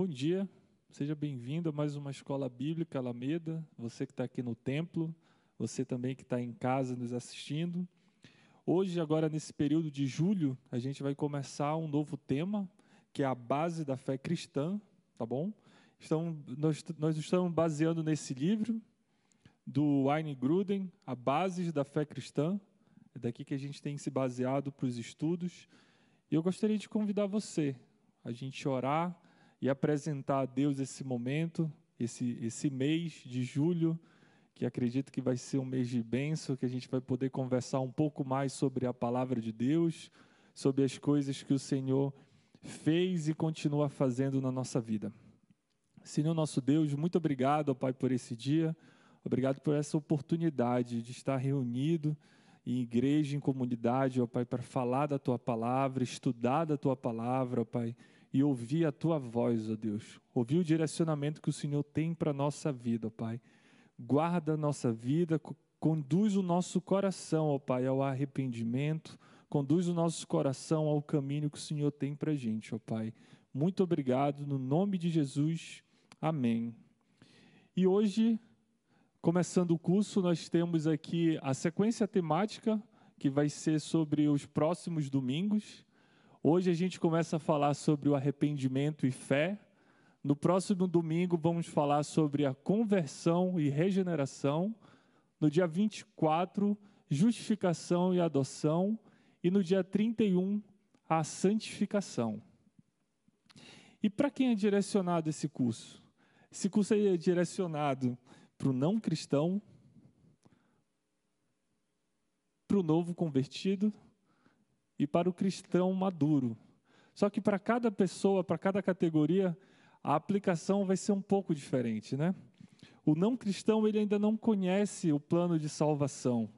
Bom dia, seja bem-vindo a mais uma escola bíblica Alameda. Você que está aqui no templo, você também que está em casa nos assistindo. Hoje, agora nesse período de julho, a gente vai começar um novo tema, que é a base da fé cristã, tá bom? Então, nós, nós estamos baseando nesse livro do Wayne Gruden, A Bases da Fé Cristã. É daqui que a gente tem se baseado para os estudos. E eu gostaria de convidar você a gente orar e apresentar a Deus esse momento, esse, esse mês de julho, que acredito que vai ser um mês de bênção, que a gente vai poder conversar um pouco mais sobre a palavra de Deus, sobre as coisas que o Senhor fez e continua fazendo na nossa vida. Senhor nosso Deus, muito obrigado, Pai, por esse dia. Obrigado por essa oportunidade de estar reunido em igreja, em comunidade, ó Pai, para falar da Tua palavra, estudar da Tua palavra, ó Pai, e ouvir a Tua voz, ó Deus. Ouvir o direcionamento que o Senhor tem para a nossa vida, ó Pai. Guarda a nossa vida, conduz o nosso coração, ó Pai, ao arrependimento, conduz o nosso coração ao caminho que o Senhor tem para a gente, ó Pai. Muito obrigado, no nome de Jesus, amém. E hoje Começando o curso, nós temos aqui a sequência temática, que vai ser sobre os próximos domingos. Hoje a gente começa a falar sobre o arrependimento e fé. No próximo domingo, vamos falar sobre a conversão e regeneração. No dia 24, justificação e adoção. E no dia 31, a santificação. E para quem é direcionado esse curso? Esse curso é direcionado para o não cristão, para o novo convertido e para o cristão maduro. Só que para cada pessoa, para cada categoria, a aplicação vai ser um pouco diferente, né? O não cristão ele ainda não conhece o plano de salvação.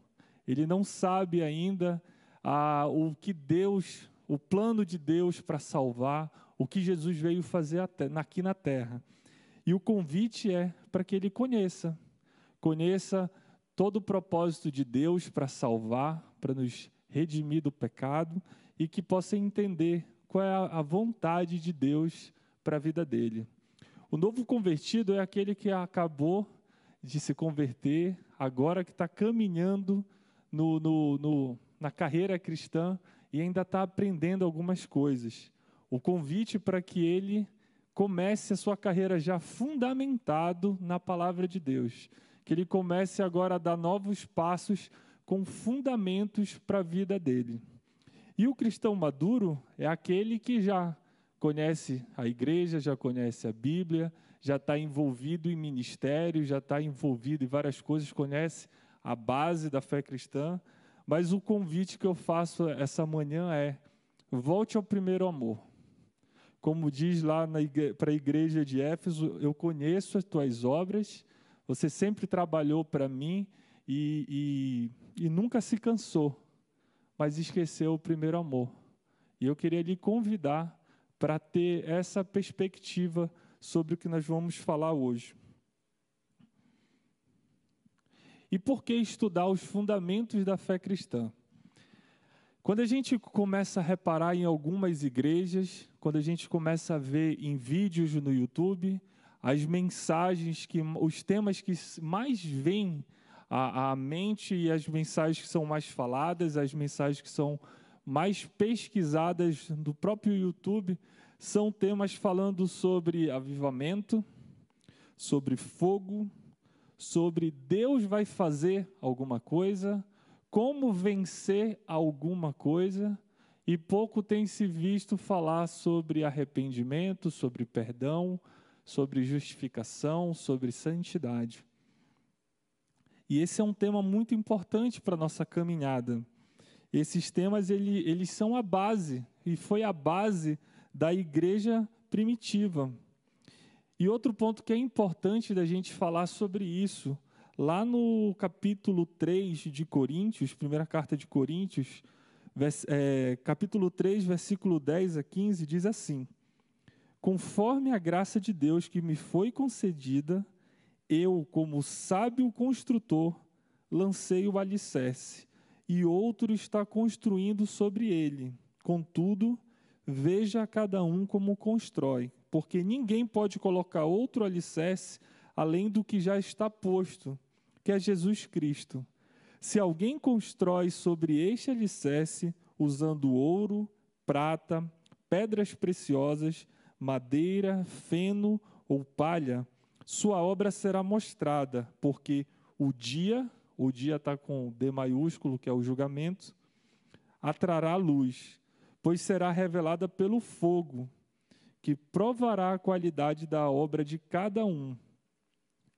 Ele não sabe ainda ah, o que Deus, o plano de Deus para salvar, o que Jesus veio fazer aqui na terra. E o convite é para que ele conheça, conheça todo o propósito de Deus para salvar, para nos redimir do pecado e que possa entender qual é a vontade de Deus para a vida dele. O novo convertido é aquele que acabou de se converter, agora que está caminhando no, no, no, na carreira cristã e ainda está aprendendo algumas coisas. O convite para que ele comece a sua carreira já fundamentado na palavra de Deus. Que ele comece agora a dar novos passos com fundamentos para a vida dele. E o cristão maduro é aquele que já conhece a igreja, já conhece a Bíblia, já está envolvido em ministério, já está envolvido em várias coisas, conhece a base da fé cristã. Mas o convite que eu faço essa manhã é: volte ao primeiro amor como diz lá para a igreja de Éfeso, eu conheço as tuas obras, você sempre trabalhou para mim e, e, e nunca se cansou, mas esqueceu o primeiro amor. E eu queria lhe convidar para ter essa perspectiva sobre o que nós vamos falar hoje. E por que estudar os fundamentos da fé cristã? Quando a gente começa a reparar em algumas igrejas, quando a gente começa a ver em vídeos no YouTube, as mensagens que os temas que mais vêm à, à mente e as mensagens que são mais faladas, as mensagens que são mais pesquisadas do próprio YouTube, são temas falando sobre avivamento, sobre fogo, sobre Deus vai fazer alguma coisa, como vencer alguma coisa e pouco tem se visto falar sobre arrependimento, sobre perdão, sobre justificação, sobre santidade. E esse é um tema muito importante para a nossa caminhada. Esses temas ele, eles são a base, e foi a base da igreja primitiva. E outro ponto que é importante da gente falar sobre isso Lá no capítulo 3 de Coríntios, primeira carta de Coríntios, vers, é, capítulo 3, versículo 10 a 15, diz assim: Conforme a graça de Deus que me foi concedida, eu, como sábio construtor, lancei o alicerce, e outro está construindo sobre ele. Contudo, veja cada um como constrói, porque ninguém pode colocar outro alicerce além do que já está posto, que é Jesus Cristo. Se alguém constrói sobre este alicerce, usando ouro, prata, pedras preciosas, madeira, feno ou palha, sua obra será mostrada, porque o dia, o dia está com D maiúsculo, que é o julgamento, atrará luz, pois será revelada pelo fogo, que provará a qualidade da obra de cada um.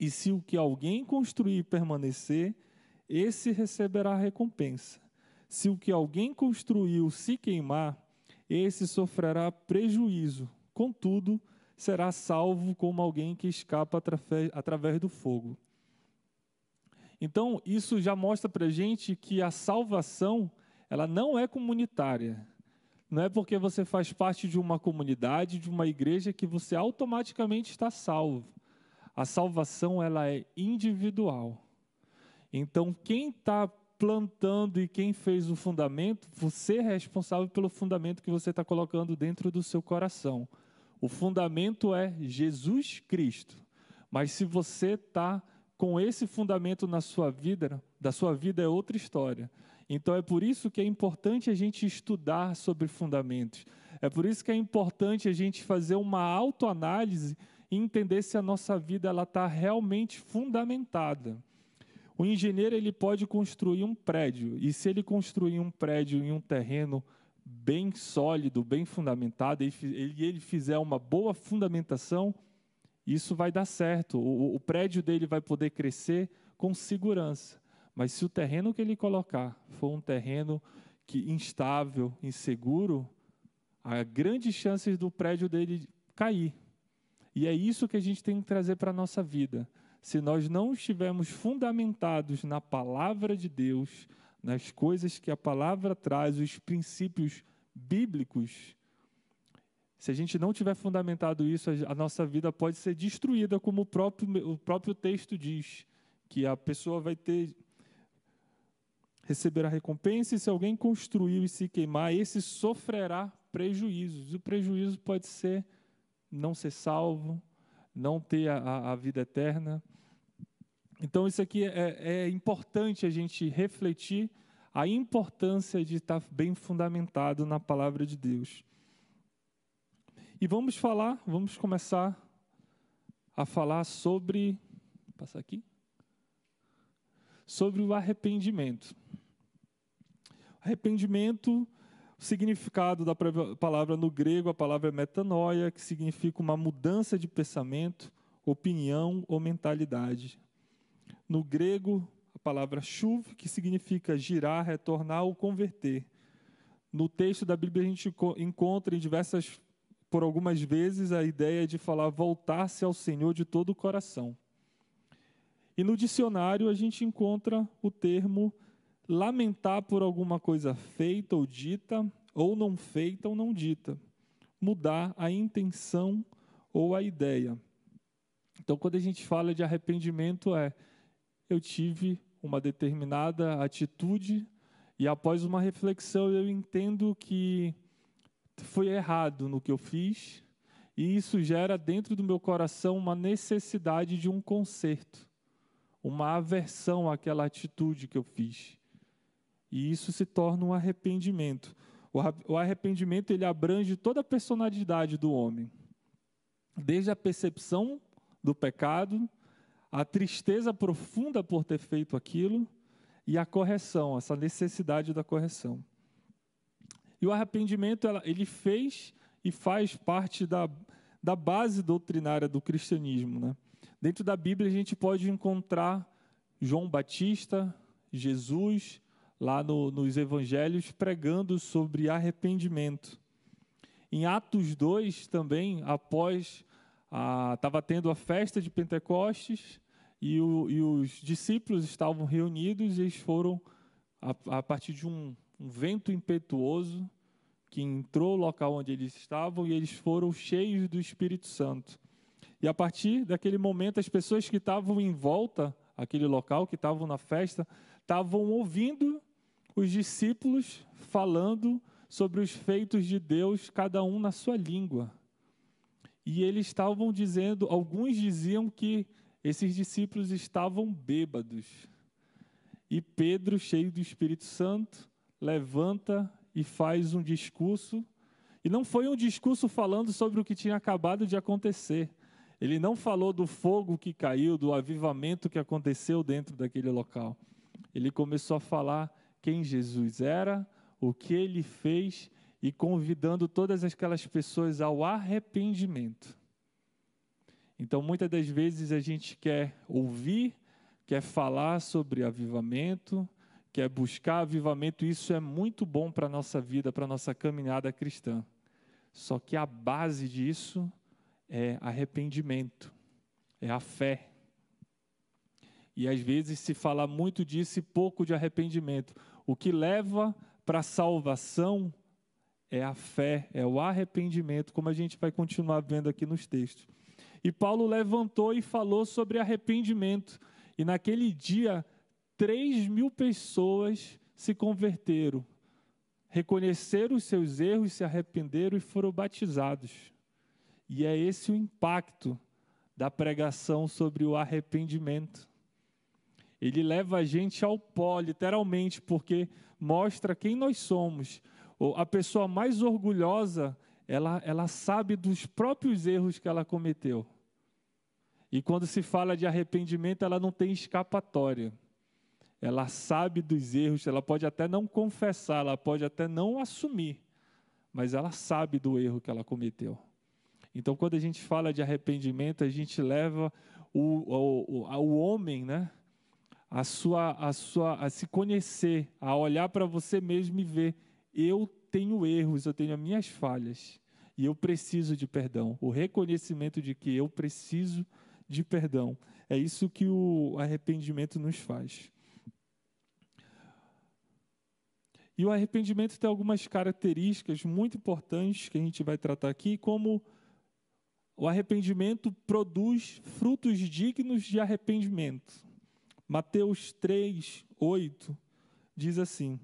E se o que alguém construir permanecer, esse receberá recompensa. Se o que alguém construiu se queimar, esse sofrerá prejuízo. Contudo, será salvo como alguém que escapa através do fogo. Então, isso já mostra para a gente que a salvação ela não é comunitária. Não é porque você faz parte de uma comunidade, de uma igreja, que você automaticamente está salvo. A salvação ela é individual. Então, quem está plantando e quem fez o fundamento, você é responsável pelo fundamento que você está colocando dentro do seu coração. O fundamento é Jesus Cristo. Mas se você está com esse fundamento na sua vida, da sua vida é outra história. Então é por isso que é importante a gente estudar sobre fundamentos. É por isso que é importante a gente fazer uma autoanálise e entender se a nossa vida ela está realmente fundamentada. O engenheiro ele pode construir um prédio e se ele construir um prédio em um terreno bem sólido, bem fundamentado, e ele, ele fizer uma boa fundamentação, isso vai dar certo. O, o prédio dele vai poder crescer com segurança. Mas se o terreno que ele colocar for um terreno que instável, inseguro, há grandes chances do prédio dele cair. E é isso que a gente tem que trazer para a nossa vida. Se nós não estivermos fundamentados na palavra de Deus, nas coisas que a palavra traz, os princípios bíblicos, se a gente não tiver fundamentado isso, a nossa vida pode ser destruída, como o próprio, o próprio texto diz, que a pessoa vai ter receberá recompensa, e se alguém construiu e se queimar, esse sofrerá prejuízos. O prejuízo pode ser não ser salvo, não ter a, a vida eterna. Então, isso aqui é, é importante a gente refletir a importância de estar bem fundamentado na palavra de Deus. E vamos falar, vamos começar a falar sobre. Passar aqui. Sobre o arrependimento. Arrependimento o significado da palavra no grego, a palavra é metanoia, que significa uma mudança de pensamento, opinião ou mentalidade. No grego, a palavra chuv, que significa girar, retornar ou converter. No texto da Bíblia a gente encontra em diversas, por algumas vezes, a ideia de falar voltar-se ao Senhor de todo o coração. E no dicionário a gente encontra o termo lamentar por alguma coisa feita ou dita, ou não feita ou não dita. Mudar a intenção ou a ideia. Então, quando a gente fala de arrependimento, é eu tive uma determinada atitude e após uma reflexão eu entendo que foi errado no que eu fiz e isso gera dentro do meu coração uma necessidade de um conserto, uma aversão àquela atitude que eu fiz. E isso se torna um arrependimento. O arrependimento ele abrange toda a personalidade do homem, desde a percepção do pecado, a tristeza profunda por ter feito aquilo e a correção, essa necessidade da correção. E o arrependimento ele fez e faz parte da, da base doutrinária do cristianismo. Né? Dentro da Bíblia a gente pode encontrar João Batista, Jesus, lá no, nos evangelhos pregando sobre arrependimento. Em Atos 2 também, após estava tendo a festa de Pentecostes e, o, e, os discípulos estavam reunidos e eles foram a, a partir de um, um vento impetuoso que entrou no local onde eles estavam e eles foram cheios do Espírito Santo. E a partir daquele momento, as pessoas que estavam em volta aquele local, que estavam na festa, estavam ouvindo os discípulos falando sobre os feitos de Deus, cada um na sua língua. e eles estavam dizendo, alguns diziam que esses discípulos estavam bêbados. E Pedro, cheio do Espírito Santo, levanta e faz um discurso. E não foi um discurso falando sobre o que tinha acabado de acontecer. Ele não falou do fogo que caiu, do avivamento que aconteceu dentro daquele local. Ele começou a falar quem Jesus era, o que ele fez e convidando todas aquelas pessoas ao arrependimento. Então, muitas das vezes a gente quer ouvir, quer falar sobre avivamento, quer buscar avivamento, isso é muito bom para a nossa vida, para a nossa caminhada cristã. Só que a base disso é arrependimento, é a fé. E às vezes se fala muito disso e pouco de arrependimento. O que leva para a salvação é a fé, é o arrependimento, como a gente vai continuar vendo aqui nos textos. E Paulo levantou e falou sobre arrependimento. E naquele dia, 3 mil pessoas se converteram, reconheceram os seus erros, se arrependeram e foram batizados. E é esse o impacto da pregação sobre o arrependimento. Ele leva a gente ao pó, literalmente, porque mostra quem nós somos, a pessoa mais orgulhosa, ela, ela sabe dos próprios erros que ela cometeu. E quando se fala de arrependimento, ela não tem escapatória. Ela sabe dos erros, ela pode até não confessar, ela pode até não assumir, mas ela sabe do erro que ela cometeu. Então, quando a gente fala de arrependimento, a gente leva o, o, o, homem, né? A sua, a sua, a se conhecer, a olhar para você mesmo e ver eu tenho erros, eu tenho as minhas falhas e eu preciso de perdão. O reconhecimento de que eu preciso de perdão. É isso que o arrependimento nos faz. E o arrependimento tem algumas características muito importantes que a gente vai tratar aqui, como o arrependimento produz frutos dignos de arrependimento. Mateus 3, 8 diz assim: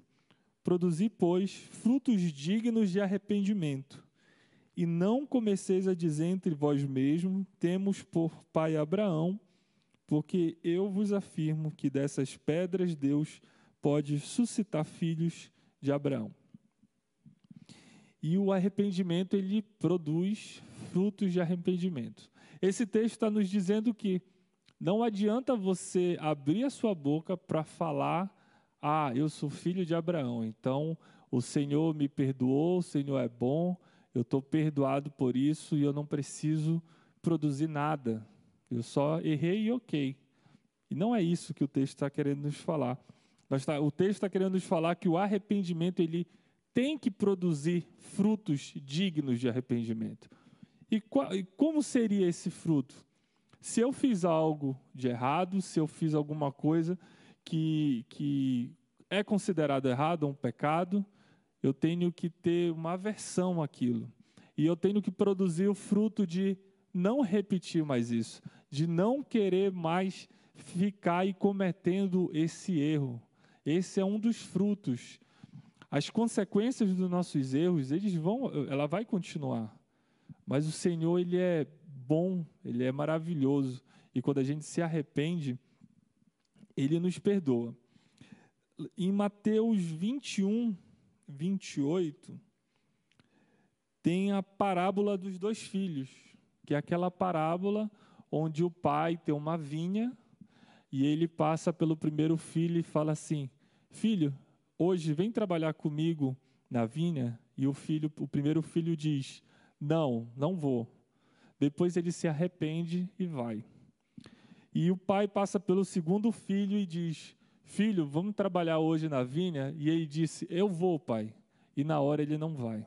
Produzi, pois, frutos dignos de arrependimento. E não comeceis a dizer entre vós mesmos: Temos por pai Abraão, porque eu vos afirmo que dessas pedras Deus pode suscitar filhos de Abraão. E o arrependimento, ele produz frutos de arrependimento. Esse texto está nos dizendo que não adianta você abrir a sua boca para falar ah, eu sou filho de Abraão, então o Senhor me perdoou, o Senhor é bom, eu estou perdoado por isso e eu não preciso produzir nada. Eu só errei e ok. E não é isso que o texto está querendo nos falar. Tá, o texto está querendo nos falar que o arrependimento ele tem que produzir frutos dignos de arrependimento. E, qual, e como seria esse fruto? Se eu fiz algo de errado, se eu fiz alguma coisa que, que é considerado errado, um pecado, eu tenho que ter uma aversão àquilo. E eu tenho que produzir o fruto de não repetir mais isso, de não querer mais ficar aí cometendo esse erro. Esse é um dos frutos. As consequências dos nossos erros, eles vão, ela vai continuar. Mas o Senhor, ele é bom, ele é maravilhoso. E quando a gente se arrepende, ele nos perdoa. Em Mateus 21, 28, tem a parábola dos dois filhos, que é aquela parábola onde o pai tem uma vinha e ele passa pelo primeiro filho e fala assim: Filho, hoje vem trabalhar comigo na vinha. E o filho, o primeiro filho diz: Não, não vou. Depois ele se arrepende e vai. E o pai passa pelo segundo filho e diz: Filho, vamos trabalhar hoje na vinha? E ele disse: Eu vou, pai. E na hora ele não vai.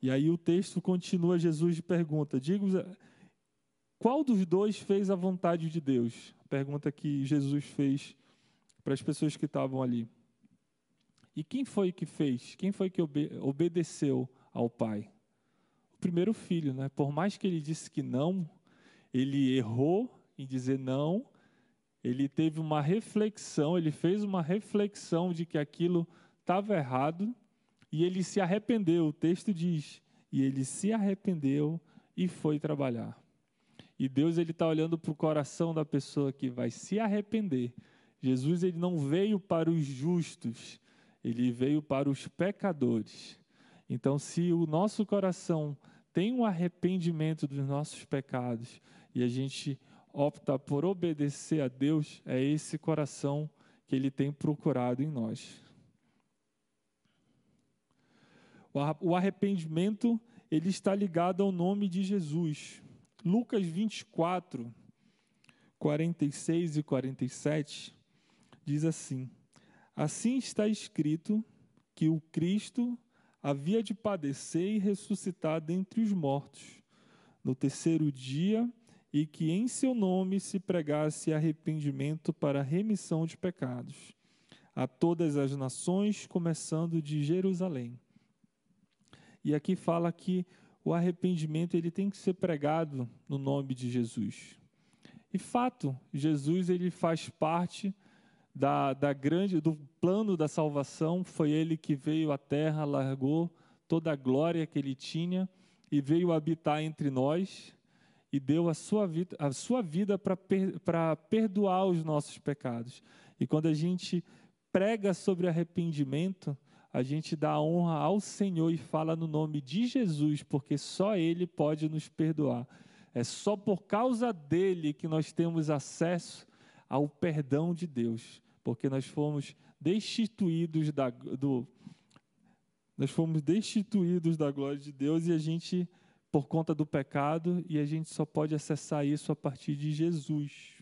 E aí o texto continua, Jesus pergunta: Digo, qual dos dois fez a vontade de Deus? Pergunta que Jesus fez para as pessoas que estavam ali. E quem foi que fez? Quem foi que obe obedeceu ao pai? O primeiro filho, né? Por mais que ele disse que não, ele errou em dizer não, ele teve uma reflexão, ele fez uma reflexão de que aquilo estava errado e ele se arrependeu. O texto diz: e ele se arrependeu e foi trabalhar. E Deus ele está olhando para o coração da pessoa que vai se arrepender. Jesus ele não veio para os justos, ele veio para os pecadores. Então, se o nosso coração tem um arrependimento dos nossos pecados e a gente opta por obedecer a Deus, é esse coração que ele tem procurado em nós. O arrependimento ele está ligado ao nome de Jesus. Lucas 24, 46 e 47 diz assim: Assim está escrito que o Cristo havia de padecer e ressuscitar dentre os mortos no terceiro dia e que em seu nome se pregasse arrependimento para remissão de pecados a todas as nações, começando de Jerusalém. E aqui fala que o arrependimento ele tem que ser pregado no nome de Jesus. E fato, Jesus ele faz parte da, da grande do plano da salvação. Foi ele que veio à Terra, largou toda a glória que ele tinha e veio habitar entre nós e deu a sua vida, sua vida para per, perdoar os nossos pecados. E quando a gente prega sobre arrependimento, a gente dá honra ao Senhor e fala no nome de Jesus, porque só Ele pode nos perdoar. É só por causa dele que nós temos acesso ao perdão de Deus, porque nós fomos destituídos da, do, nós fomos destituídos da glória de Deus e a gente por conta do pecado e a gente só pode acessar isso a partir de Jesus.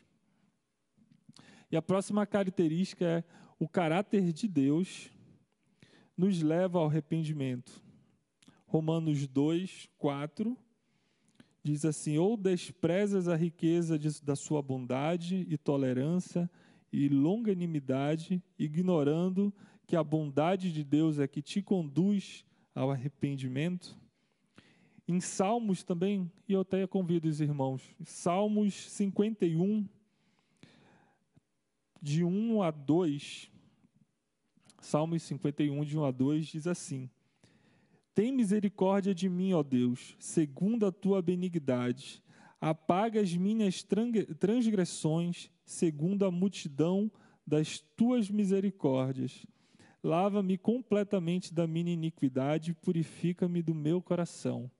E a próxima característica é o caráter de Deus nos leva ao arrependimento. Romanos 2, 4 diz assim: Ou desprezas a riqueza de, da sua bondade e tolerância e longanimidade, ignorando que a bondade de Deus é que te conduz ao arrependimento? Em Salmos também, e eu até convido os irmãos, Salmos 51, de 1 a 2. Salmos 51, de 1 a 2, diz assim: Tem misericórdia de mim, ó Deus, segundo a tua benignidade. Apaga as minhas transgressões, segundo a multidão das tuas misericórdias. Lava-me completamente da minha iniquidade, purifica-me do meu coração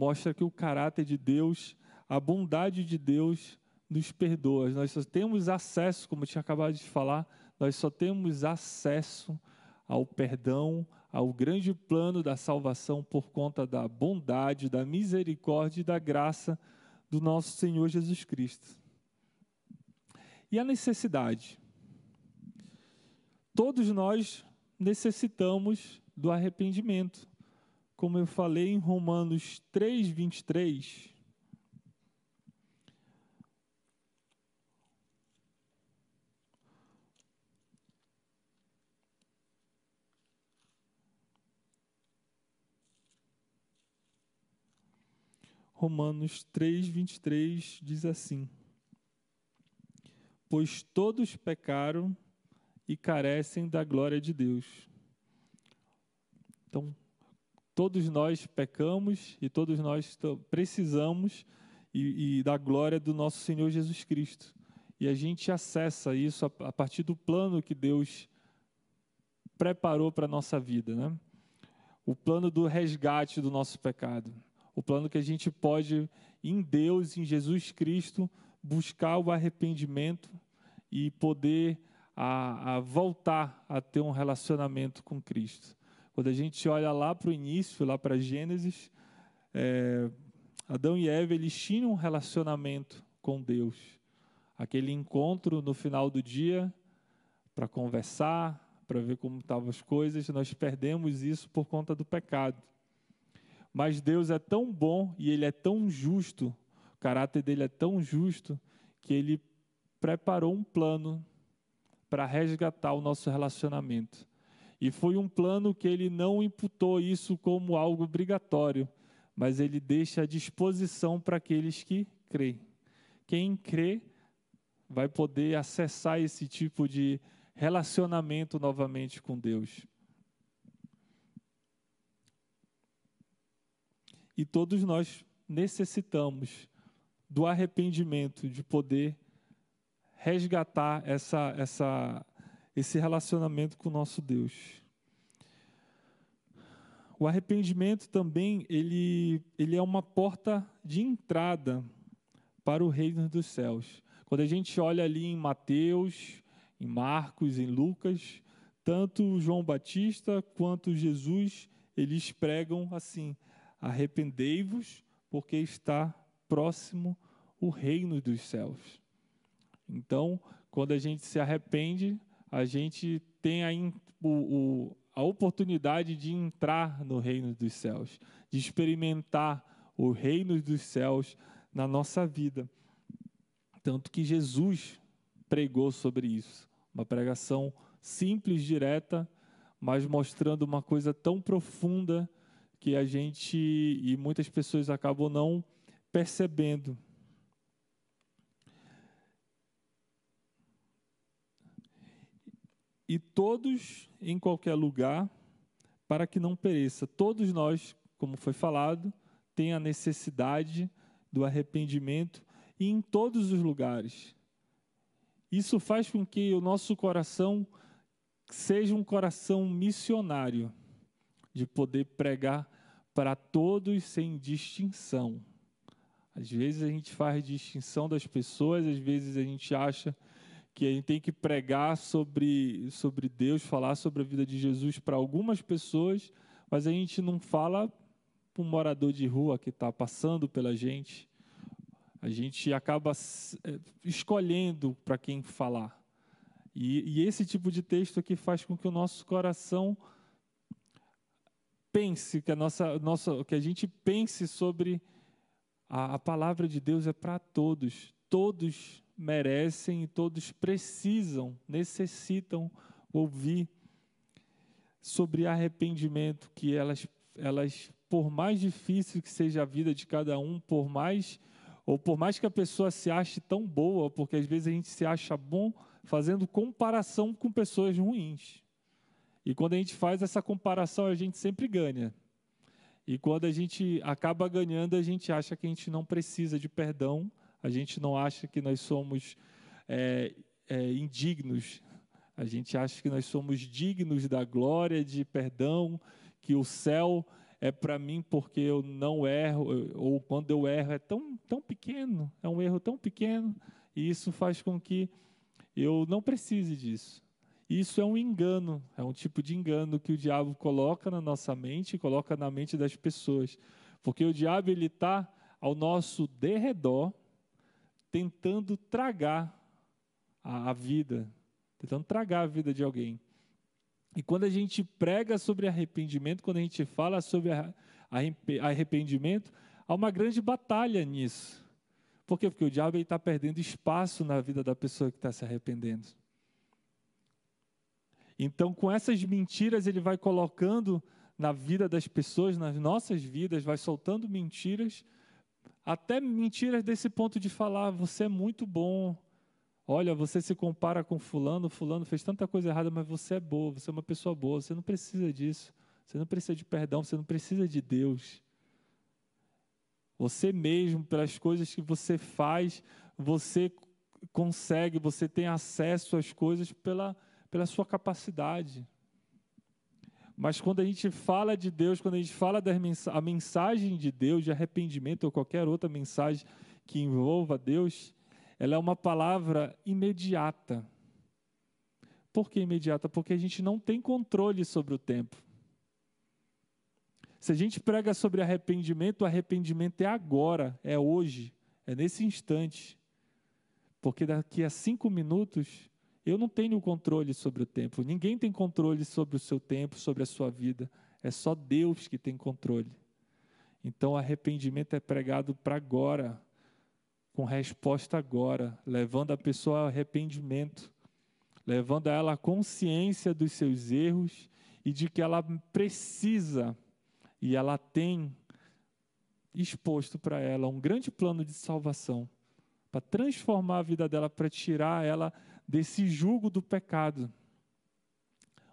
mostra que o caráter de Deus, a bondade de Deus nos perdoa. Nós só temos acesso, como eu tinha acabado de falar, nós só temos acesso ao perdão, ao grande plano da salvação por conta da bondade, da misericórdia e da graça do nosso Senhor Jesus Cristo. E a necessidade? Todos nós necessitamos do arrependimento como eu falei em Romanos 3, 23, Romanos 3, 23 diz assim: Pois todos pecaram e carecem da glória de Deus. Então, todos nós pecamos e todos nós precisamos e, e, da glória do nosso Senhor Jesus Cristo. E a gente acessa isso a, a partir do plano que Deus preparou para a nossa vida, né? O plano do resgate do nosso pecado. O plano que a gente pode, em Deus, em Jesus Cristo, buscar o arrependimento e poder a, a voltar a ter um relacionamento com Cristo. Quando a gente olha lá para o início, lá para Gênesis, é, Adão e Eva eles tinham um relacionamento com Deus. Aquele encontro no final do dia para conversar, para ver como estavam as coisas, nós perdemos isso por conta do pecado. Mas Deus é tão bom e Ele é tão justo, o caráter dele é tão justo, que Ele preparou um plano para resgatar o nosso relacionamento. E foi um plano que ele não imputou isso como algo obrigatório, mas ele deixa à disposição para aqueles que creem. Quem crê vai poder acessar esse tipo de relacionamento novamente com Deus. E todos nós necessitamos do arrependimento, de poder resgatar essa, essa, esse relacionamento com o nosso Deus. O arrependimento também ele, ele é uma porta de entrada para o reino dos céus. Quando a gente olha ali em Mateus, em Marcos, em Lucas, tanto João Batista quanto Jesus, eles pregam assim: arrependei-vos, porque está próximo o reino dos céus. Então, quando a gente se arrepende, a gente tem a, o, o, a oportunidade de entrar no reino dos céus, de experimentar o reino dos céus na nossa vida. Tanto que Jesus pregou sobre isso, uma pregação simples, direta, mas mostrando uma coisa tão profunda que a gente e muitas pessoas acabam não percebendo. E todos em qualquer lugar, para que não pereça. Todos nós, como foi falado, têm a necessidade do arrependimento e em todos os lugares. Isso faz com que o nosso coração seja um coração missionário, de poder pregar para todos sem distinção. Às vezes a gente faz distinção das pessoas, às vezes a gente acha que a gente tem que pregar sobre, sobre Deus, falar sobre a vida de Jesus para algumas pessoas, mas a gente não fala para um morador de rua que está passando pela gente. A gente acaba é, escolhendo para quem falar. E, e, esse tipo de texto aqui faz com que o nosso coração pense, que a, nossa, nossa, que a gente pense sobre a, a palavra de Deus é para todos. Todos merecem e todos precisam, necessitam ouvir sobre arrependimento, que elas, elas, por mais difícil que seja a vida de cada um, por mais ou por mais que a pessoa se ache tão boa, porque às vezes a gente se acha bom fazendo comparação com pessoas ruins. E quando a gente faz essa comparação, a gente sempre ganha. E quando a gente acaba ganhando, a gente acha que a gente não precisa de perdão a gente não acha que nós somos é, é, indignos, a gente acha que nós somos dignos da glória, de perdão, que o céu é para mim porque eu não erro, ou quando eu erro é tão, tão pequeno, é um erro tão pequeno, e isso faz com que eu não precise disso. Isso é um engano, é um tipo de engano que o diabo coloca na nossa mente, coloca na mente das pessoas, porque o diabo ele está ao nosso derredor, tentando tragar a, a vida, tentando tragar a vida de alguém. E quando a gente prega sobre arrependimento, quando a gente fala sobre arrependimento, há uma grande batalha nisso. Por quê? Porque o diabo está perdendo espaço na vida da pessoa que está se arrependendo. Então, com essas mentiras, ele vai colocando na vida das pessoas, nas nossas vidas, vai soltando mentiras até mentiras desse ponto de falar, você é muito bom. Olha, você se compara com fulano, fulano fez tanta coisa errada, mas você é boa, você é uma pessoa boa, você não precisa disso. Você não precisa de perdão, você não precisa de Deus. Você mesmo, pelas coisas que você faz, você consegue, você tem acesso às coisas pela, pela sua capacidade. Mas quando a gente fala de Deus, quando a gente fala da a mensagem de Deus, de arrependimento ou qualquer outra mensagem que envolva Deus, ela é uma palavra imediata. Por que imediata? Porque a gente não tem controle sobre o tempo. Se a gente prega sobre arrependimento, o arrependimento é agora, é hoje, é nesse instante. Porque daqui a cinco minutos eu não tenho controle sobre o tempo. Ninguém tem controle sobre o seu tempo, sobre a sua vida. É só Deus que tem controle. Então, arrependimento é pregado para agora, com resposta agora, levando a pessoa ao arrependimento, levando a ela a consciência dos seus erros e de que ela precisa e ela tem exposto para ela um grande plano de salvação para transformar a vida dela, para tirar ela desse jugo do pecado.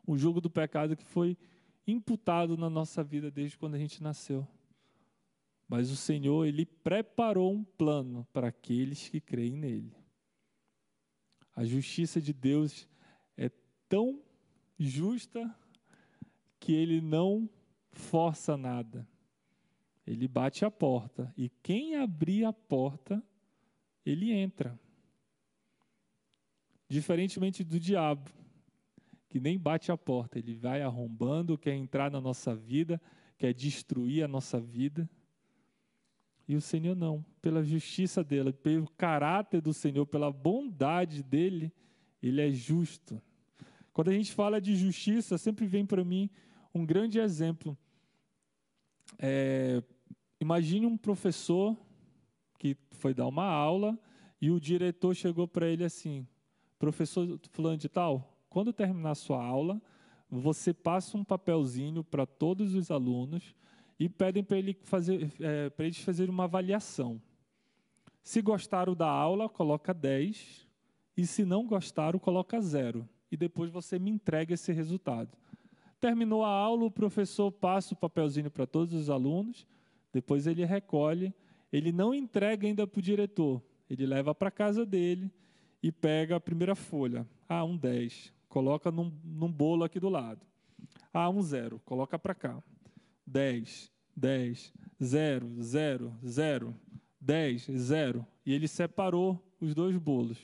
O jugo do pecado que foi imputado na nossa vida desde quando a gente nasceu. mas o Senhor, ele preparou um plano para aqueles que creem nele. A justiça de Deus é tão justa que ele não força nada. Ele bate a porta e quem abrir a porta, ele entra. Diferentemente do diabo, que nem bate a porta, ele vai arrombando, quer entrar na nossa vida, quer destruir a nossa vida. E o Senhor não, pela justiça dele, pelo caráter do Senhor, pela bondade dele, ele é justo. Quando a gente fala de justiça, sempre vem para mim um grande exemplo. É, imagine um professor que foi dar uma aula e o diretor chegou para ele assim: professor fulano de tal, quando terminar sua aula, você passa um papelzinho para todos os alunos e pedem para ele fazer, é, eles fazerem uma avaliação. Se gostaram da aula, coloca 10, e se não gostaram, coloca 0. E depois você me entrega esse resultado. Terminou a aula, o professor passa o papelzinho para todos os alunos, depois ele recolhe, ele não entrega ainda para o diretor, ele leva para casa dele e pega a primeira folha. Ah, um 10, coloca num, num bolo aqui do lado. Ah, um zero, coloca para cá. 10, 10, 0, 0, 0, 10, 0. E ele separou os dois bolos.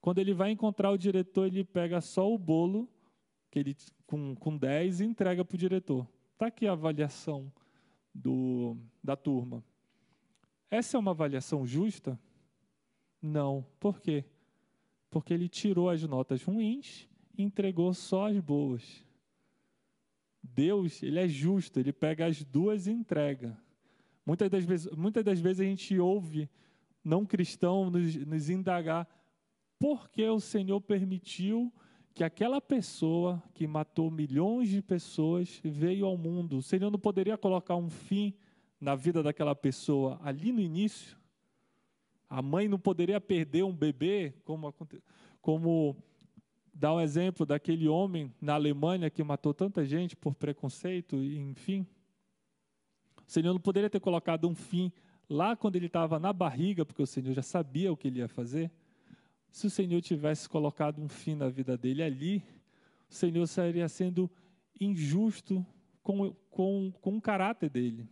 Quando ele vai encontrar o diretor, ele pega só o bolo que ele, com, com 10 e entrega para o diretor. Está aqui a avaliação do, da turma. Essa é uma avaliação justa? Não. Por quê? Porque ele tirou as notas ruins e entregou só as boas. Deus, ele é justo, ele pega as duas e entrega. Muitas das vezes, muitas das vezes a gente ouve não cristão nos, nos indagar por que o Senhor permitiu que aquela pessoa que matou milhões de pessoas veio ao mundo. O Senhor não poderia colocar um fim na vida daquela pessoa ali no início? A mãe não poderia perder um bebê, como, como dá um exemplo daquele homem na Alemanha que matou tanta gente por preconceito, enfim. O Senhor não poderia ter colocado um fim lá quando ele estava na barriga, porque o Senhor já sabia o que ele ia fazer. Se o Senhor tivesse colocado um fim na vida dele ali, o Senhor estaria sendo injusto com, com, com o caráter dele.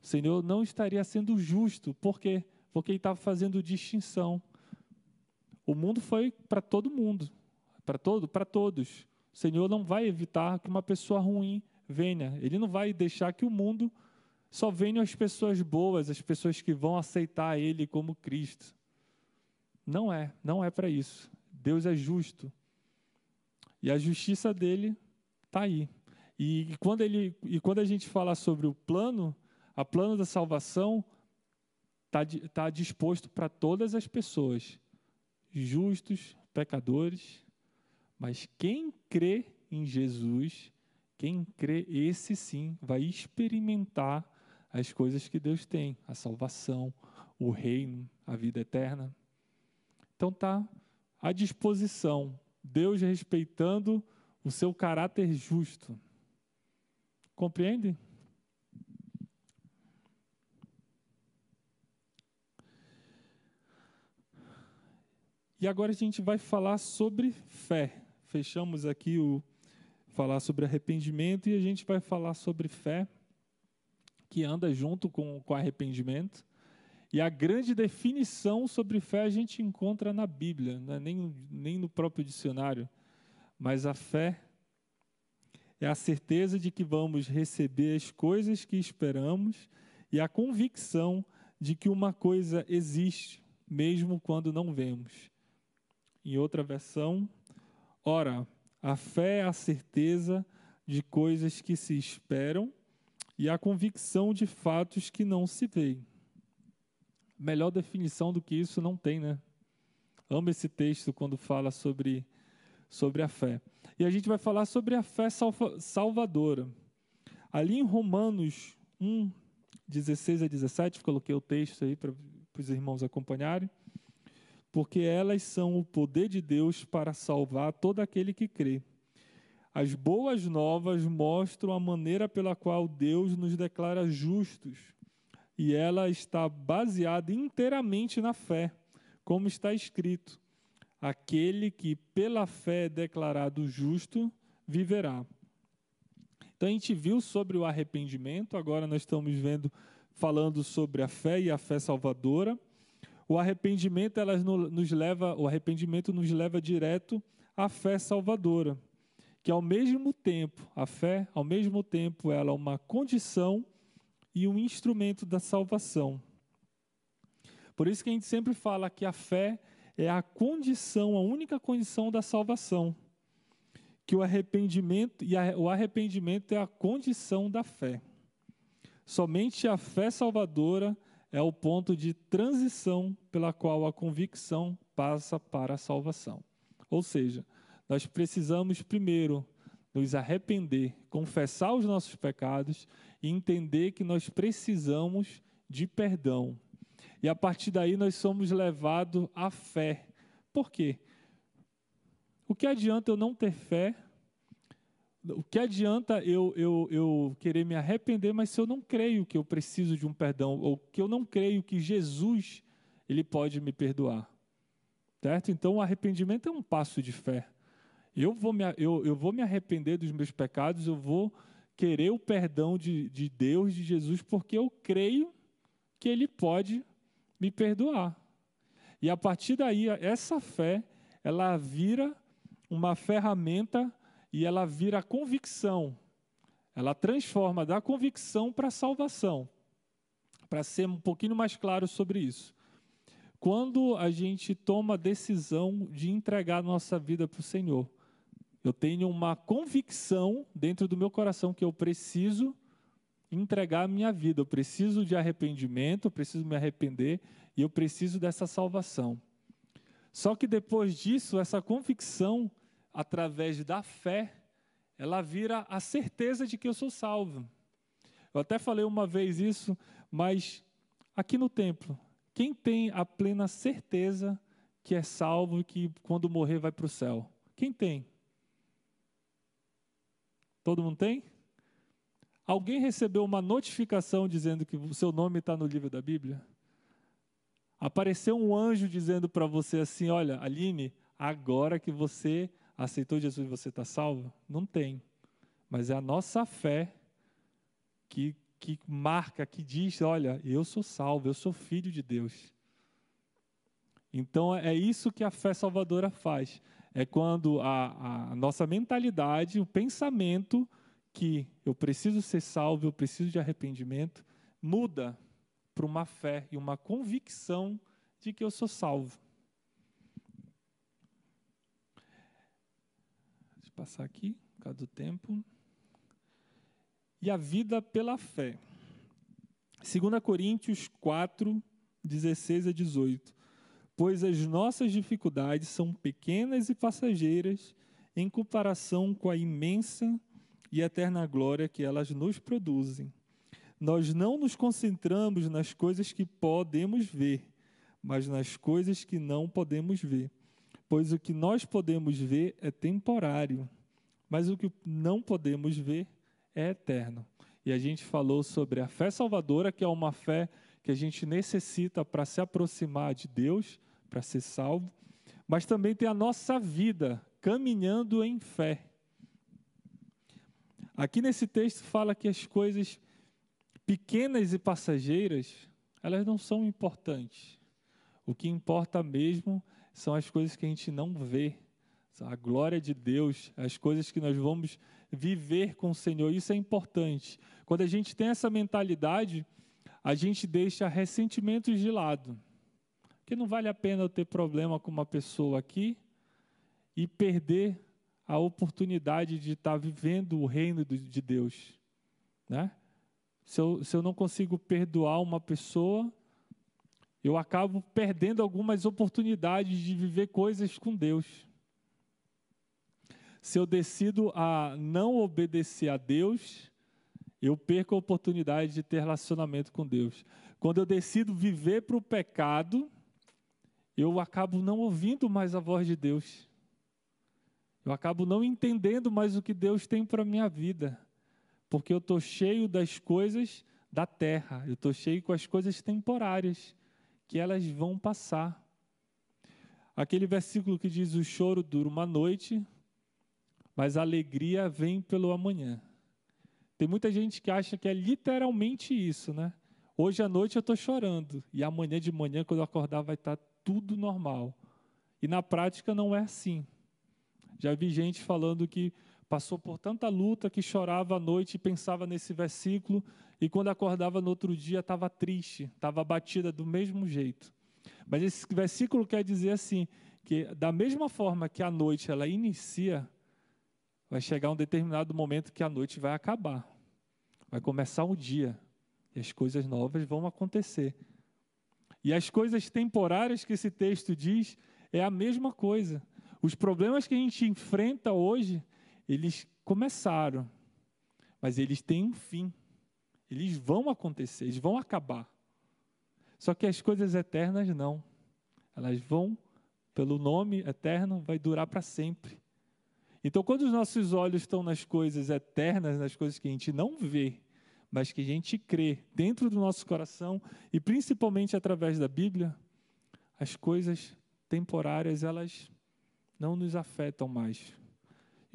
O Senhor não estaria sendo justo, por quê? Porque ele estava fazendo distinção. O mundo foi para todo mundo, para todo, para todos. O Senhor não vai evitar que uma pessoa ruim venha. Ele não vai deixar que o mundo só venha as pessoas boas, as pessoas que vão aceitar Ele como Cristo. Não é, não é para isso. Deus é justo. E a justiça dele está aí. E quando, ele, e quando a gente fala sobre o plano, a plano da salvação está tá disposto para todas as pessoas, justos, pecadores, mas quem crê em Jesus, quem crê, esse sim, vai experimentar as coisas que Deus tem, a salvação, o reino, a vida eterna. Então está à disposição, Deus respeitando o seu caráter justo. Compreende? E agora a gente vai falar sobre fé. Fechamos aqui o falar sobre arrependimento e a gente vai falar sobre fé que anda junto com o arrependimento. E a grande definição sobre fé a gente encontra na Bíblia, é nem, nem no próprio dicionário. Mas a fé é a certeza de que vamos receber as coisas que esperamos e a convicção de que uma coisa existe, mesmo quando não vemos. Em outra versão, ora, a fé é a certeza de coisas que se esperam e a convicção de fatos que não se veem melhor definição do que isso não tem, né? Amo esse texto quando fala sobre, sobre a fé. E a gente vai falar sobre a fé salva, salvadora. Ali em Romanos 1, 16 a 17, coloquei o texto aí para os irmãos acompanharem. Porque elas são o poder de Deus para salvar todo aquele que crê. as boas novas mostram a maneira pela qual Deus nos declara justos, e ela está baseada inteiramente na fé, como está escrito: aquele que pela fé é declarado justo viverá. Então a gente viu sobre o arrependimento, agora nós estamos vendo falando sobre a fé e a fé salvadora. O arrependimento ela nos leva, o arrependimento nos leva direto à fé salvadora, que ao mesmo tempo, a fé, ao mesmo tempo, ela é uma condição e um instrumento da salvação. Por isso que a gente sempre fala que a fé é a condição, a única condição da salvação. Que o arrependimento e a, o arrependimento é a condição da fé. Somente a fé salvadora é o ponto de transição pela qual a convicção passa para a salvação. Ou seja, nós precisamos primeiro nos arrepender, confessar os nossos pecados e entender que nós precisamos de perdão. E a partir daí nós somos levados à fé. Por quê? O que adianta eu não ter fé o que adianta eu, eu, eu querer me arrepender, mas se eu não creio que eu preciso de um perdão, ou que eu não creio que Jesus ele pode me perdoar? Certo? Então, o arrependimento é um passo de fé. Eu vou me, eu, eu vou me arrepender dos meus pecados, eu vou querer o perdão de, de Deus, de Jesus, porque eu creio que Ele pode me perdoar. E a partir daí, essa fé, ela vira uma ferramenta e ela vira convicção. Ela transforma da convicção para a salvação. Para ser um pouquinho mais claro sobre isso. Quando a gente toma a decisão de entregar nossa vida para o Senhor, eu tenho uma convicção dentro do meu coração que eu preciso entregar a minha vida, eu preciso de arrependimento, eu preciso me arrepender e eu preciso dessa salvação. Só que depois disso, essa convicção através da fé, ela vira a certeza de que eu sou salvo. Eu até falei uma vez isso, mas aqui no templo, quem tem a plena certeza que é salvo e que quando morrer vai para o céu? Quem tem? Todo mundo tem? Alguém recebeu uma notificação dizendo que o seu nome está no livro da Bíblia? Apareceu um anjo dizendo para você assim: Olha, Aline, agora que você aceitou Jesus e você está salvo? Não tem. Mas é a nossa fé que, que marca, que diz: olha, eu sou salvo, eu sou filho de Deus. Então é isso que a fé salvadora faz. É quando a, a nossa mentalidade, o pensamento que eu preciso ser salvo, eu preciso de arrependimento, muda para uma fé e uma convicção de que eu sou salvo. Passar aqui, por causa do tempo. E a vida pela fé. 2 Coríntios 4, 16 a 18. Pois as nossas dificuldades são pequenas e passageiras em comparação com a imensa e eterna glória que elas nos produzem. Nós não nos concentramos nas coisas que podemos ver, mas nas coisas que não podemos ver Pois o que nós podemos ver é temporário, mas o que não podemos ver é eterno. E a gente falou sobre a fé salvadora, que é uma fé que a gente necessita para se aproximar de Deus, para ser salvo, mas também tem a nossa vida caminhando em fé. Aqui nesse texto fala que as coisas pequenas e passageiras, elas não são importantes. O que importa mesmo são as coisas que a gente não vê. A glória de Deus, as coisas que nós vamos viver com o Senhor, isso é importante. Quando a gente tem essa mentalidade, a gente deixa ressentimentos de lado. Porque não vale a pena eu ter problema com uma pessoa aqui e perder a oportunidade de estar vivendo o reino de Deus. Né? Se, eu, se eu não consigo perdoar uma pessoa, eu acabo perdendo algumas oportunidades de viver coisas com Deus. Se eu decido a não obedecer a Deus, eu perco a oportunidade de ter relacionamento com Deus. Quando eu decido viver para o pecado, eu acabo não ouvindo mais a voz de Deus. Eu acabo não entendendo mais o que Deus tem para a minha vida, porque eu estou cheio das coisas da terra, eu estou cheio com as coisas temporárias, que elas vão passar. Aquele versículo que diz: O choro dura uma noite, mas a alegria vem pelo amanhã. Tem muita gente que acha que é literalmente isso, né? Hoje à noite eu estou chorando e amanhã de manhã, quando eu acordar, vai estar tá tudo normal. E na prática não é assim. Já vi gente falando que passou por tanta luta que chorava à noite e pensava nesse versículo e quando acordava no outro dia estava triste, estava abatida do mesmo jeito. Mas esse versículo quer dizer assim, que da mesma forma que a noite ela inicia, vai chegar um determinado momento que a noite vai acabar. Vai começar o dia e as coisas novas vão acontecer. E as coisas temporárias que esse texto diz é a mesma coisa. Os problemas que a gente enfrenta hoje, eles começaram, mas eles têm um fim. Eles vão acontecer, eles vão acabar. Só que as coisas eternas não. Elas vão, pelo nome eterno, vai durar para sempre. Então, quando os nossos olhos estão nas coisas eternas, nas coisas que a gente não vê, mas que a gente crê dentro do nosso coração e principalmente através da Bíblia, as coisas temporárias elas não nos afetam mais.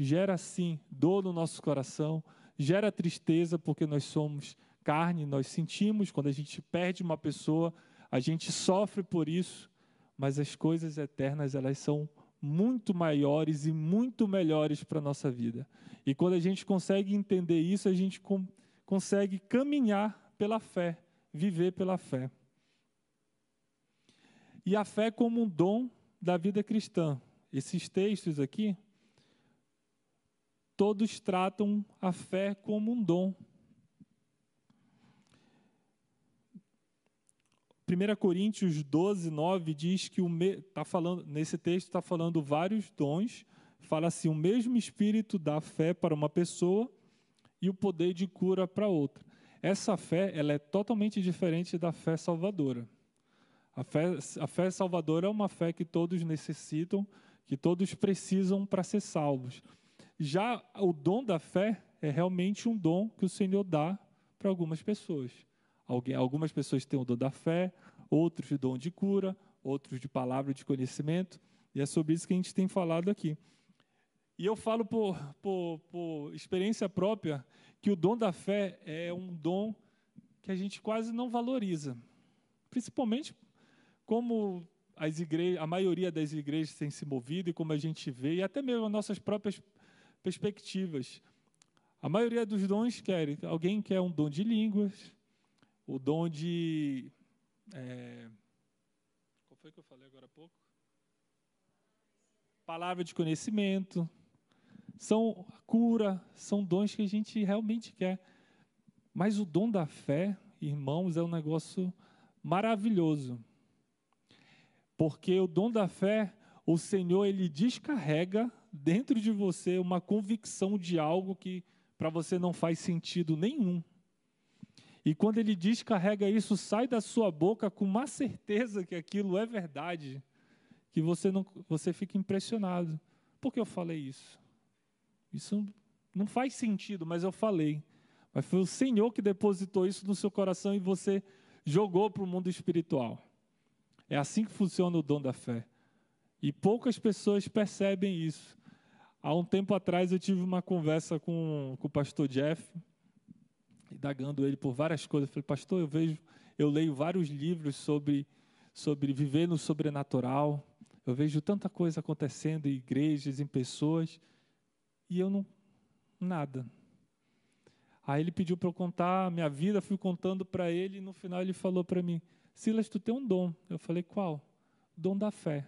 Gera sim dor no nosso coração, gera tristeza porque nós somos carne, nós sentimos quando a gente perde uma pessoa, a gente sofre por isso, mas as coisas eternas elas são muito maiores e muito melhores para a nossa vida. E quando a gente consegue entender isso, a gente com, consegue caminhar pela fé, viver pela fé. E a fé como um dom da vida cristã. Esses textos aqui, todos tratam a fé como um dom. 1 Coríntios 12, 9 diz que o me, tá falando, nesse texto está falando vários dons, fala assim: o mesmo Espírito dá fé para uma pessoa e o poder de cura para outra. Essa fé ela é totalmente diferente da fé salvadora. A fé, a fé salvadora é uma fé que todos necessitam, que todos precisam para ser salvos. Já o dom da fé é realmente um dom que o Senhor dá para algumas pessoas. Alguém, algumas pessoas têm o dom da fé, outros o dom de cura, outros de palavra de conhecimento, e é sobre isso que a gente tem falado aqui. E eu falo por, por, por experiência própria que o dom da fé é um dom que a gente quase não valoriza, principalmente como as igrejas, a maioria das igrejas tem se movido e como a gente vê, e até mesmo as nossas próprias perspectivas. A maioria dos dons quer, alguém quer um dom de línguas, o dom de. É, qual foi que eu falei agora há pouco? Palavra de conhecimento. São cura, são dons que a gente realmente quer. Mas o dom da fé, irmãos, é um negócio maravilhoso. Porque o dom da fé, o Senhor, ele descarrega dentro de você uma convicção de algo que para você não faz sentido nenhum. E quando ele descarrega isso, sai da sua boca com uma certeza que aquilo é verdade, que você não você fica impressionado. Por que eu falei isso? Isso não faz sentido, mas eu falei. Mas foi o Senhor que depositou isso no seu coração e você jogou para o mundo espiritual. É assim que funciona o dom da fé. E poucas pessoas percebem isso. Há um tempo atrás eu tive uma conversa com, com o pastor Jeff, indagando ele por várias coisas. Eu falei, pastor, eu vejo, eu leio vários livros sobre, sobre viver no sobrenatural. Eu vejo tanta coisa acontecendo em igrejas, em pessoas, e eu não. nada. Aí ele pediu para eu contar a minha vida, fui contando para ele, e no final ele falou para mim: Silas, tu tem um dom. Eu falei: qual? Dom da fé.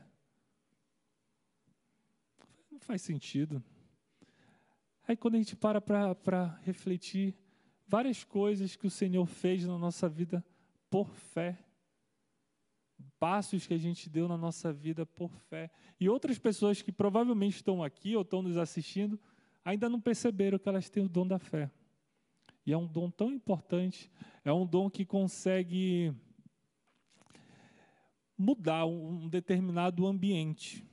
Faz sentido. Aí quando a gente para para refletir, várias coisas que o Senhor fez na nossa vida por fé. Passos que a gente deu na nossa vida por fé. E outras pessoas que provavelmente estão aqui ou estão nos assistindo ainda não perceberam que elas têm o dom da fé. E é um dom tão importante, é um dom que consegue mudar um determinado ambiente,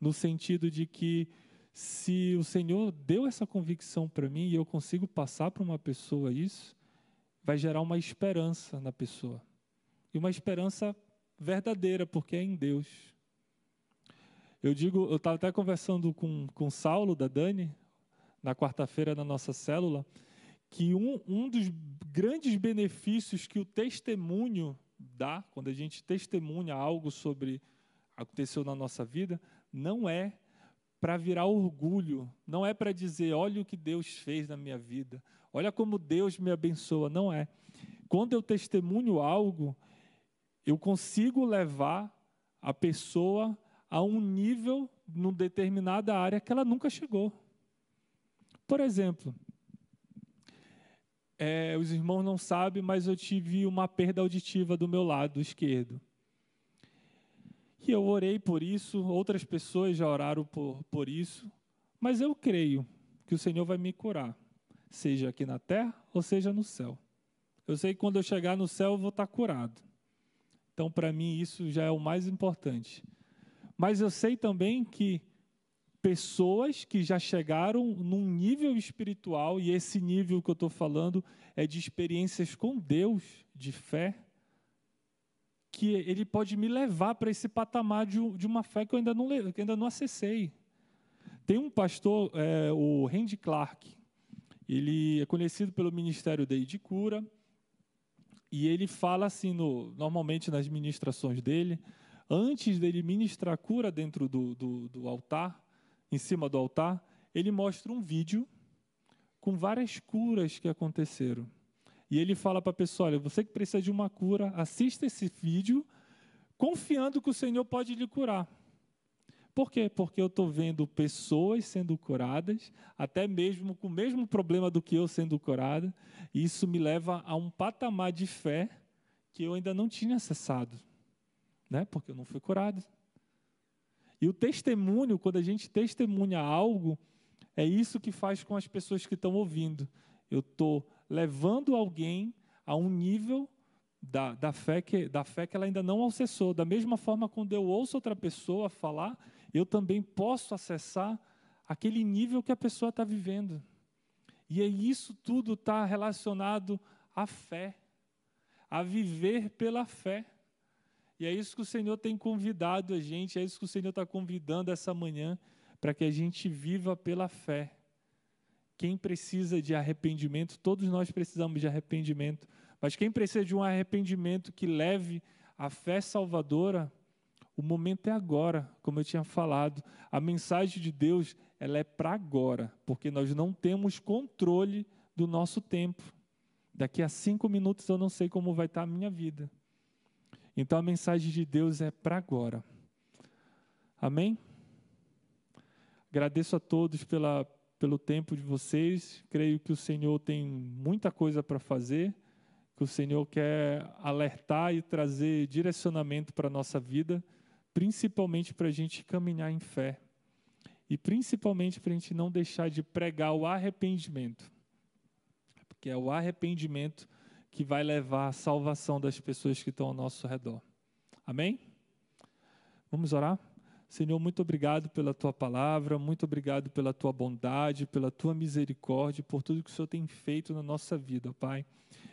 no sentido de que se o Senhor deu essa convicção para mim e eu consigo passar para uma pessoa isso, vai gerar uma esperança na pessoa. E uma esperança verdadeira, porque é em Deus. Eu digo, eu estava até conversando com, com Saulo, da Dani, na quarta-feira na nossa célula, que um, um dos grandes benefícios que o testemunho dá, quando a gente testemunha algo sobre aconteceu na nossa vida, não é para virar orgulho, não é para dizer, olha o que Deus fez na minha vida, olha como Deus me abençoa, não é. Quando eu testemunho algo, eu consigo levar a pessoa a um nível, numa determinada área, que ela nunca chegou. Por exemplo, é, os irmãos não sabem, mas eu tive uma perda auditiva do meu lado esquerdo. E eu orei por isso, outras pessoas já oraram por, por isso, mas eu creio que o Senhor vai me curar, seja aqui na terra ou seja no céu. Eu sei que quando eu chegar no céu eu vou estar curado. Então, para mim, isso já é o mais importante. Mas eu sei também que pessoas que já chegaram num nível espiritual, e esse nível que eu estou falando é de experiências com Deus, de fé, que ele pode me levar para esse patamar de, de, uma fé que eu ainda não, que ainda não acessei. Tem um pastor, é, o Randy Clark, ele é conhecido pelo ministério dele de cura, e ele fala assim, no, normalmente nas ministrações dele, antes dele ministrar cura dentro do, do, do altar, em cima do altar, ele mostra um vídeo com várias curas que aconteceram. E ele fala para a pessoa: olha, você que precisa de uma cura, assista esse vídeo, confiando que o Senhor pode lhe curar. Por quê? Porque eu estou vendo pessoas sendo curadas, até mesmo com o mesmo problema do que eu sendo curada, e isso me leva a um patamar de fé que eu ainda não tinha acessado, né? porque eu não fui curado. E o testemunho, quando a gente testemunha algo, é isso que faz com as pessoas que estão ouvindo. Eu estou levando alguém a um nível da, da, fé que, da fé que ela ainda não acessou. Da mesma forma, quando eu ouço outra pessoa falar, eu também posso acessar aquele nível que a pessoa está vivendo. E é isso tudo está relacionado à fé, a viver pela fé. E é isso que o Senhor tem convidado a gente, é isso que o Senhor está convidando essa manhã, para que a gente viva pela fé. Quem precisa de arrependimento, todos nós precisamos de arrependimento, mas quem precisa de um arrependimento que leve a fé salvadora, o momento é agora, como eu tinha falado. A mensagem de Deus, ela é para agora, porque nós não temos controle do nosso tempo. Daqui a cinco minutos eu não sei como vai estar a minha vida. Então a mensagem de Deus é para agora. Amém? Agradeço a todos pela, pelo tempo de vocês. Creio que o Senhor tem muita coisa para fazer, que o Senhor quer alertar e trazer direcionamento para a nossa vida, principalmente para a gente caminhar em fé. E principalmente para a gente não deixar de pregar o arrependimento. Porque é o arrependimento que vai levar à salvação das pessoas que estão ao nosso redor. Amém? Vamos orar? Senhor, muito obrigado pela tua palavra, muito obrigado pela tua bondade, pela tua misericórdia, por tudo que o Senhor tem feito na nossa vida, Pai.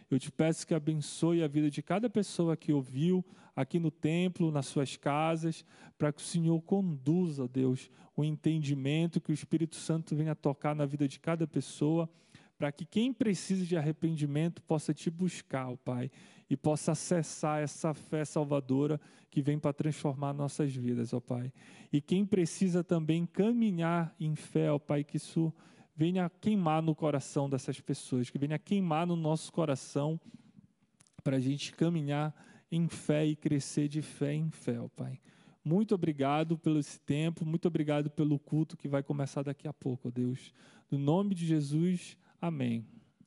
Eu te peço que abençoe a vida de cada pessoa que ouviu aqui no templo, nas suas casas, para que o Senhor conduza, Deus, o entendimento, que o Espírito Santo venha tocar na vida de cada pessoa para que quem precisa de arrependimento possa te buscar, Pai, e possa acessar essa fé salvadora que vem para transformar nossas vidas, ó Pai. E quem precisa também caminhar em fé, ó Pai, que isso venha queimar no coração dessas pessoas, que venha queimar no nosso coração para a gente caminhar em fé e crescer de fé em fé, ó Pai. Muito obrigado pelo esse tempo, muito obrigado pelo culto que vai começar daqui a pouco, ó Deus. No nome de Jesus, Amém.